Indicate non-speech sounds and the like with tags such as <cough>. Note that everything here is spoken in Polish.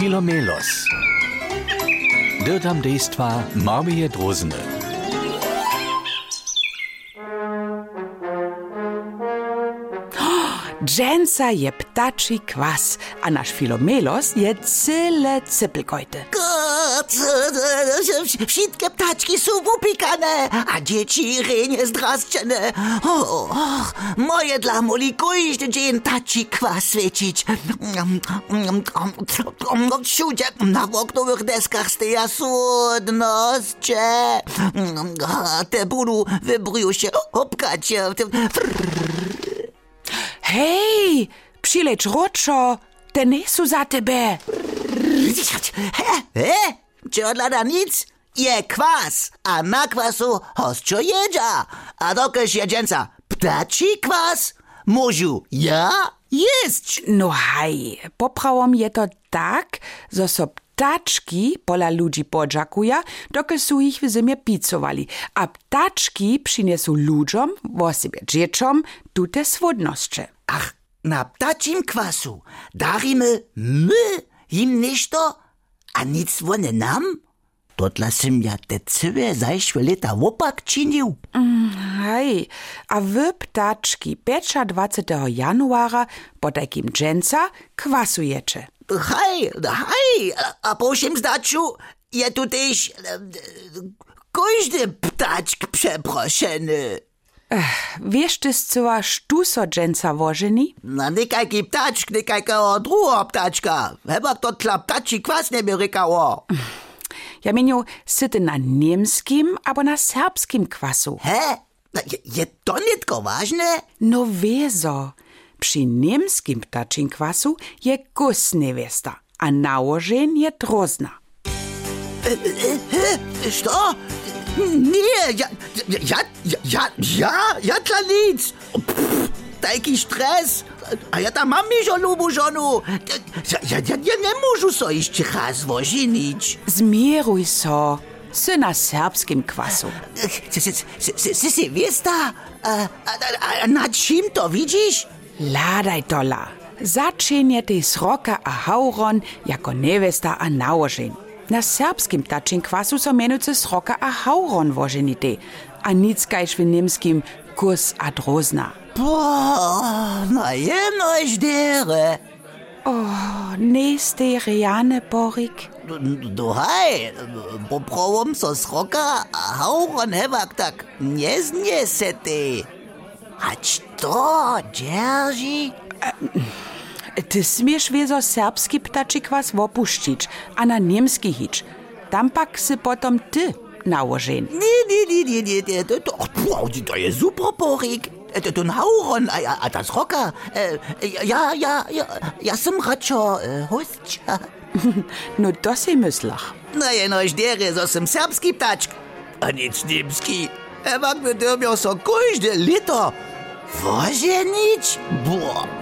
Filomelos. Dirtam dejstva Marmije er Drozene. Dženca je ptačji kvas, a naš Filomelos je cele cepelkojte. Gah! Wszystkie ptaczki są upikane, a dzieci rynie. O, och, moje dla moli każdy dzień taci kwas świecić. Wszędzie na oknowych deskach steja słodności. Te budu wybrują się obkać. Hej, przyleć roczo, te nie są za tebe. He, he, czy odlada nic? Je kwas, a na kwasu hostcio jedzia. A dokeż jedzęca ptaci kwas, możu ja jeść. No haj, poprawom je to tak, zo so ptaczki pola ludzi podżakuja, dokąd są ich w zimie pizzowali, a ptaczki przyniesą ludziom, wo sobie dzieciom, tute swodności. Ach, na ptacim kwasu darimy my im ništo, a nic one nam? Dotla sim ja te całe zajszłe lata wopak činil. Hej, a wy ptaczki 25. januara po takim dżęca kwasujecie. Hej, hej, a czym zdaczu je tu też e, każdy ptaczk przeproszony. Wiesz ty zcoła sztuso dżęca wożeni? Na nikajki ptaczk, nikajka druga ptaczka. Chyba to tla ptaci kwas nie by rykało. Ja mieniu syty na niemskim albo na serbskim kwasu. He? Je, je to nitko ważne? No wiezo. Przy niemskim ptaczym kwasu je kus niewiesta, a nałożeń je drozna. Što? Nie, ja, ja, ja, ja, ja, ja tla nic. Pff, Taki stres. A ja tam mam mižo lubu žonu. Ja, ja, ja, ja nie możu so iść raz wožinić. Zmieruj so. Sy na serbskim kwasu. Si si wiesta? A, a, a, a na czym to widzisz? Ladaj dola. Zaczynje tej sroka a hauron jako nevesta a nałożeń. Na srpskim tačim kvasu so menuce sroka a hauron voženite, a nic kajš v nemskim kurs a drozna. Ma je noj ždere. Oh, ne ste rejane porik. Dohaj, popravom so sroka a hauron hevak tak, ne znese te. A što, Džerži? Ty smiesz wiezo serbski ptaczy kwas wopuścić, a na niemski hić. Tam pak sy potom ty nałożeń. Nie, nie, nie, nie, nie, to, to, to jest super porik. To, to hauron, a, a, das roka. E, ja, ja, ja, ja sam radšo e, hostča. <laughs> No to si myslach. Na jedno ždere, so sem serbski ptačk, a nic nimski. Emak by dyrmiał so każde lito. Wože nič? Boah.